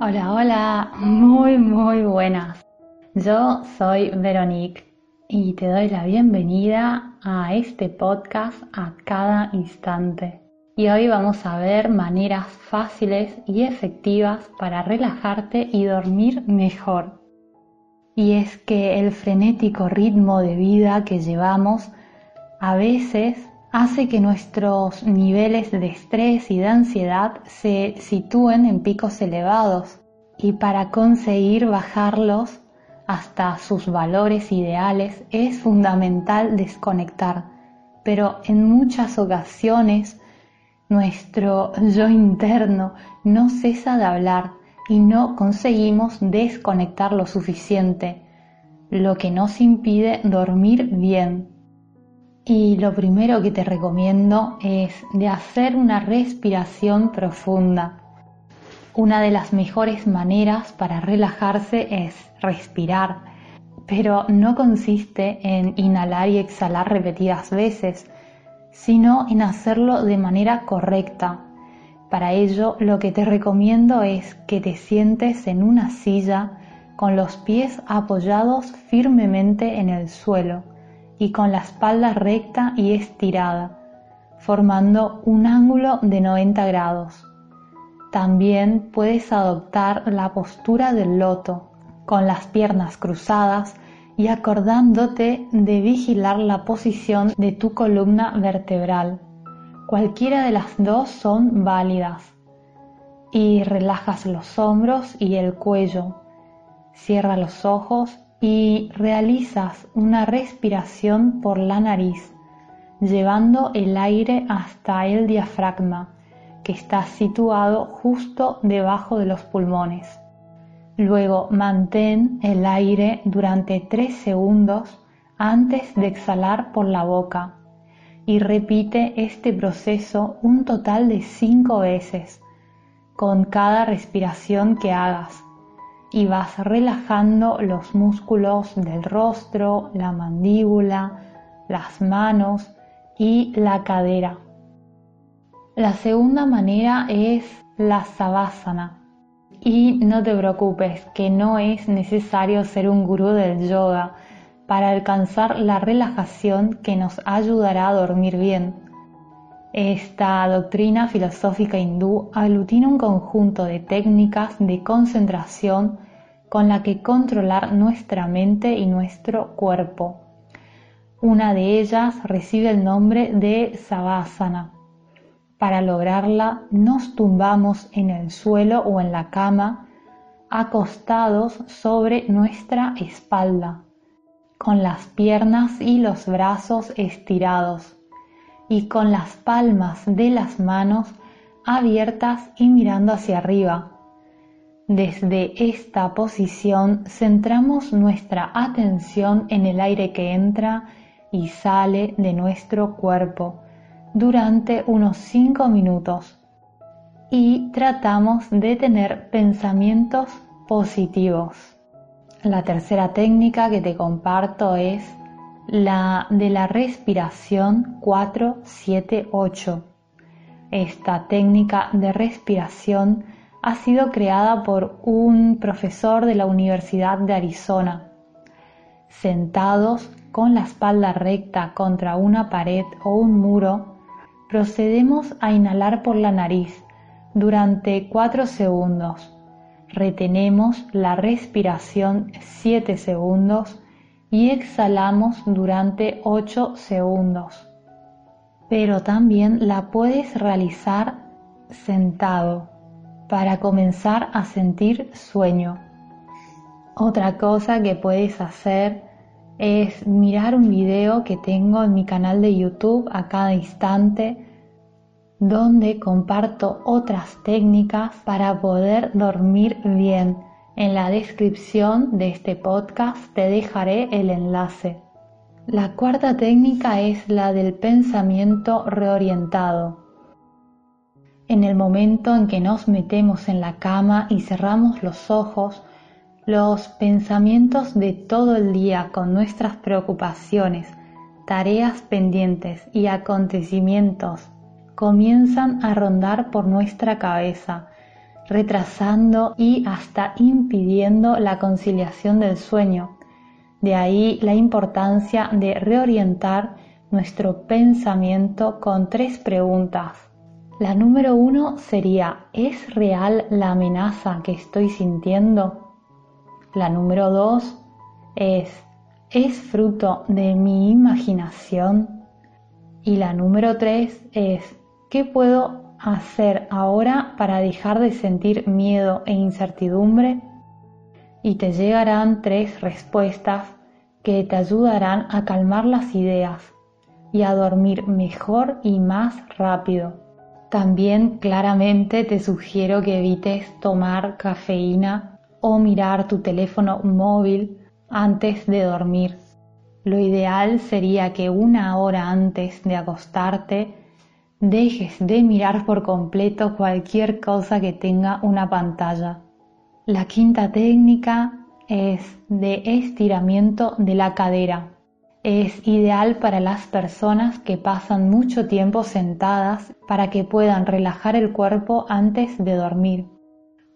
Hola, hola, muy, muy buenas. Yo soy Veronique y te doy la bienvenida a este podcast a cada instante. Y hoy vamos a ver maneras fáciles y efectivas para relajarte y dormir mejor. Y es que el frenético ritmo de vida que llevamos a veces hace que nuestros niveles de estrés y de ansiedad se sitúen en picos elevados. Y para conseguir bajarlos hasta sus valores ideales es fundamental desconectar, pero en muchas ocasiones nuestro yo interno no cesa de hablar y no conseguimos desconectar lo suficiente, lo que nos impide dormir bien y lo primero que te recomiendo es de hacer una respiración profunda. Una de las mejores maneras para relajarse es respirar, pero no consiste en inhalar y exhalar repetidas veces, sino en hacerlo de manera correcta. Para ello lo que te recomiendo es que te sientes en una silla con los pies apoyados firmemente en el suelo y con la espalda recta y estirada, formando un ángulo de 90 grados. También puedes adoptar la postura del loto, con las piernas cruzadas y acordándote de vigilar la posición de tu columna vertebral. Cualquiera de las dos son válidas. Y relajas los hombros y el cuello. Cierra los ojos y realizas una respiración por la nariz, llevando el aire hasta el diafragma, que está situado justo debajo de los pulmones. Luego mantén el aire durante 3 segundos antes de exhalar por la boca y repite este proceso un total de 5 veces con cada respiración que hagas y vas relajando los músculos del rostro, la mandíbula, las manos y la cadera. La segunda manera es la savasana. Y no te preocupes, que no es necesario ser un gurú del yoga para alcanzar la relajación que nos ayudará a dormir bien. Esta doctrina filosófica hindú aglutina un conjunto de técnicas de concentración con la que controlar nuestra mente y nuestro cuerpo. Una de ellas recibe el nombre de Savasana. Para lograrla nos tumbamos en el suelo o en la cama, acostados sobre nuestra espalda, con las piernas y los brazos estirados y con las palmas de las manos abiertas y mirando hacia arriba. Desde esta posición centramos nuestra atención en el aire que entra y sale de nuestro cuerpo durante unos 5 minutos y tratamos de tener pensamientos positivos. La tercera técnica que te comparto es la de la respiración 478. Esta técnica de respiración ha sido creada por un profesor de la Universidad de Arizona. Sentados con la espalda recta contra una pared o un muro, procedemos a inhalar por la nariz durante 4 segundos. Retenemos la respiración 7 segundos y exhalamos durante 8 segundos. Pero también la puedes realizar sentado para comenzar a sentir sueño. Otra cosa que puedes hacer es mirar un video que tengo en mi canal de YouTube a cada instante donde comparto otras técnicas para poder dormir bien. En la descripción de este podcast te dejaré el enlace. La cuarta técnica es la del pensamiento reorientado. En el momento en que nos metemos en la cama y cerramos los ojos, los pensamientos de todo el día con nuestras preocupaciones, tareas pendientes y acontecimientos comienzan a rondar por nuestra cabeza, retrasando y hasta impidiendo la conciliación del sueño. De ahí la importancia de reorientar nuestro pensamiento con tres preguntas. La número uno sería, ¿es real la amenaza que estoy sintiendo? La número dos es, ¿es fruto de mi imaginación? Y la número tres es, ¿qué puedo hacer ahora para dejar de sentir miedo e incertidumbre? Y te llegarán tres respuestas que te ayudarán a calmar las ideas y a dormir mejor y más rápido. También claramente te sugiero que evites tomar cafeína o mirar tu teléfono móvil antes de dormir. Lo ideal sería que una hora antes de acostarte dejes de mirar por completo cualquier cosa que tenga una pantalla. La quinta técnica es de estiramiento de la cadera. Es ideal para las personas que pasan mucho tiempo sentadas para que puedan relajar el cuerpo antes de dormir.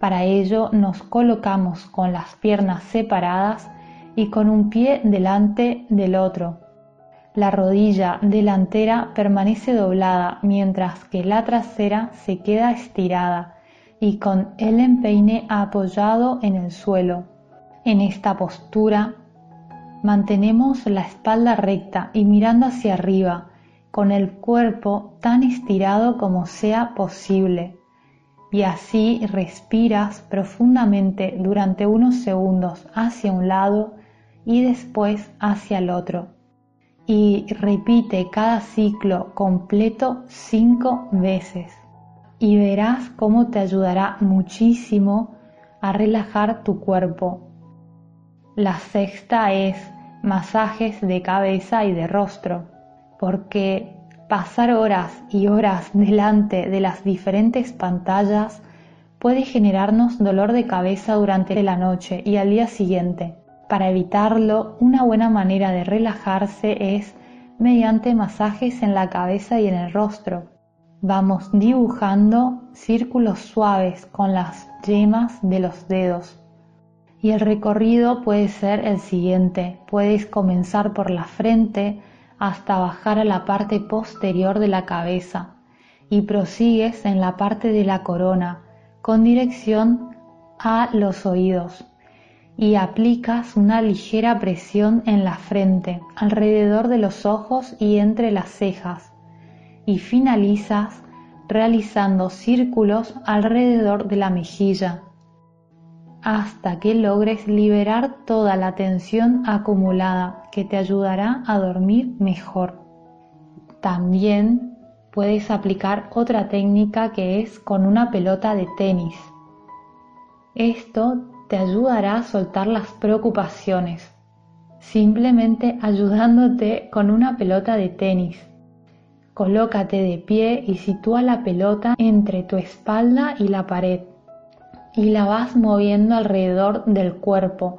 Para ello nos colocamos con las piernas separadas y con un pie delante del otro. La rodilla delantera permanece doblada mientras que la trasera se queda estirada y con el empeine apoyado en el suelo. En esta postura mantenemos la espalda recta y mirando hacia arriba, con el cuerpo tan estirado como sea posible y así respiras profundamente durante unos segundos hacia un lado y después hacia el otro. Y repite cada ciclo completo cinco veces y verás cómo te ayudará muchísimo a relajar tu cuerpo. La sexta es masajes de cabeza y de rostro, porque Pasar horas y horas delante de las diferentes pantallas puede generarnos dolor de cabeza durante la noche y al día siguiente. Para evitarlo, una buena manera de relajarse es mediante masajes en la cabeza y en el rostro. Vamos dibujando círculos suaves con las yemas de los dedos. Y el recorrido puede ser el siguiente. Puedes comenzar por la frente, hasta bajar a la parte posterior de la cabeza y prosigues en la parte de la corona con dirección a los oídos y aplicas una ligera presión en la frente, alrededor de los ojos y entre las cejas y finalizas realizando círculos alrededor de la mejilla hasta que logres liberar toda la tensión acumulada que te ayudará a dormir mejor. También puedes aplicar otra técnica que es con una pelota de tenis. Esto te ayudará a soltar las preocupaciones, simplemente ayudándote con una pelota de tenis. Colócate de pie y sitúa la pelota entre tu espalda y la pared y la vas moviendo alrededor del cuerpo,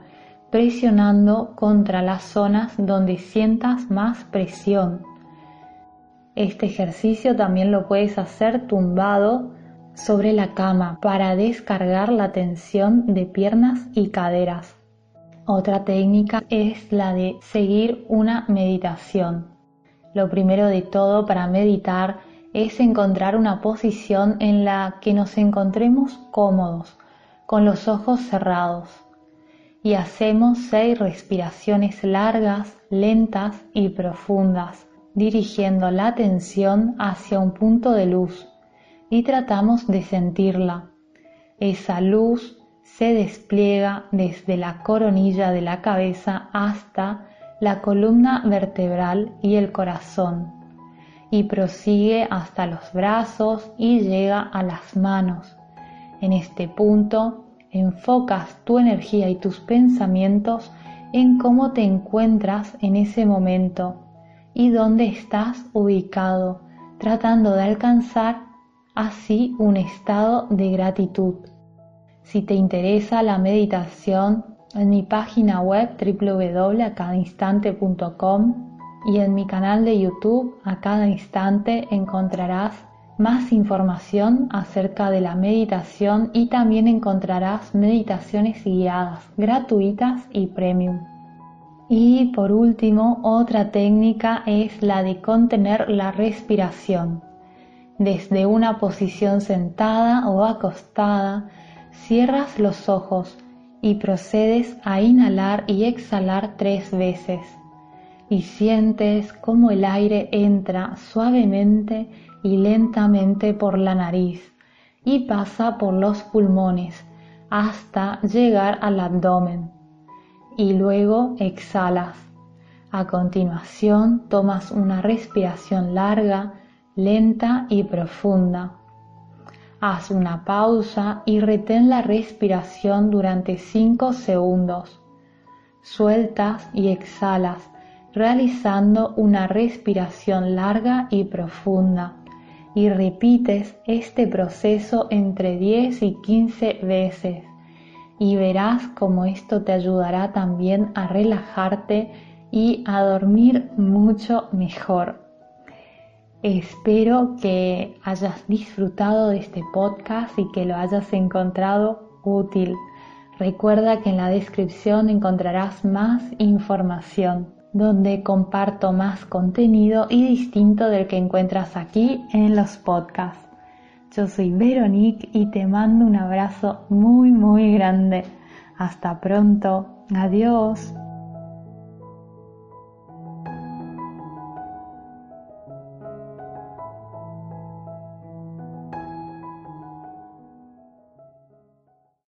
presionando contra las zonas donde sientas más presión. Este ejercicio también lo puedes hacer tumbado sobre la cama para descargar la tensión de piernas y caderas. Otra técnica es la de seguir una meditación. Lo primero de todo para meditar es encontrar una posición en la que nos encontremos cómodos, con los ojos cerrados y hacemos seis respiraciones largas, lentas y profundas, dirigiendo la atención hacia un punto de luz y tratamos de sentirla. Esa luz se despliega desde la coronilla de la cabeza hasta la columna vertebral y el corazón y prosigue hasta los brazos y llega a las manos. En este punto enfocas tu energía y tus pensamientos en cómo te encuentras en ese momento y dónde estás ubicado, tratando de alcanzar así un estado de gratitud. Si te interesa la meditación, en mi página web www.acadainstante.com y en mi canal de YouTube a cada instante encontrarás más información acerca de la meditación y también encontrarás meditaciones guiadas, gratuitas y premium. Y por último, otra técnica es la de contener la respiración. Desde una posición sentada o acostada, cierras los ojos y procedes a inhalar y exhalar tres veces. Y sientes cómo el aire entra suavemente y lentamente por la nariz y pasa por los pulmones hasta llegar al abdomen. Y luego exhalas. A continuación tomas una respiración larga, lenta y profunda. Haz una pausa y retén la respiración durante 5 segundos. Sueltas y exhalas, realizando una respiración larga y profunda. Y repites este proceso entre 10 y 15 veces. Y verás cómo esto te ayudará también a relajarte y a dormir mucho mejor. Espero que hayas disfrutado de este podcast y que lo hayas encontrado útil. Recuerda que en la descripción encontrarás más información donde comparto más contenido y distinto del que encuentras aquí en los podcasts. Yo soy Veronique y te mando un abrazo muy muy grande. Hasta pronto. Adiós.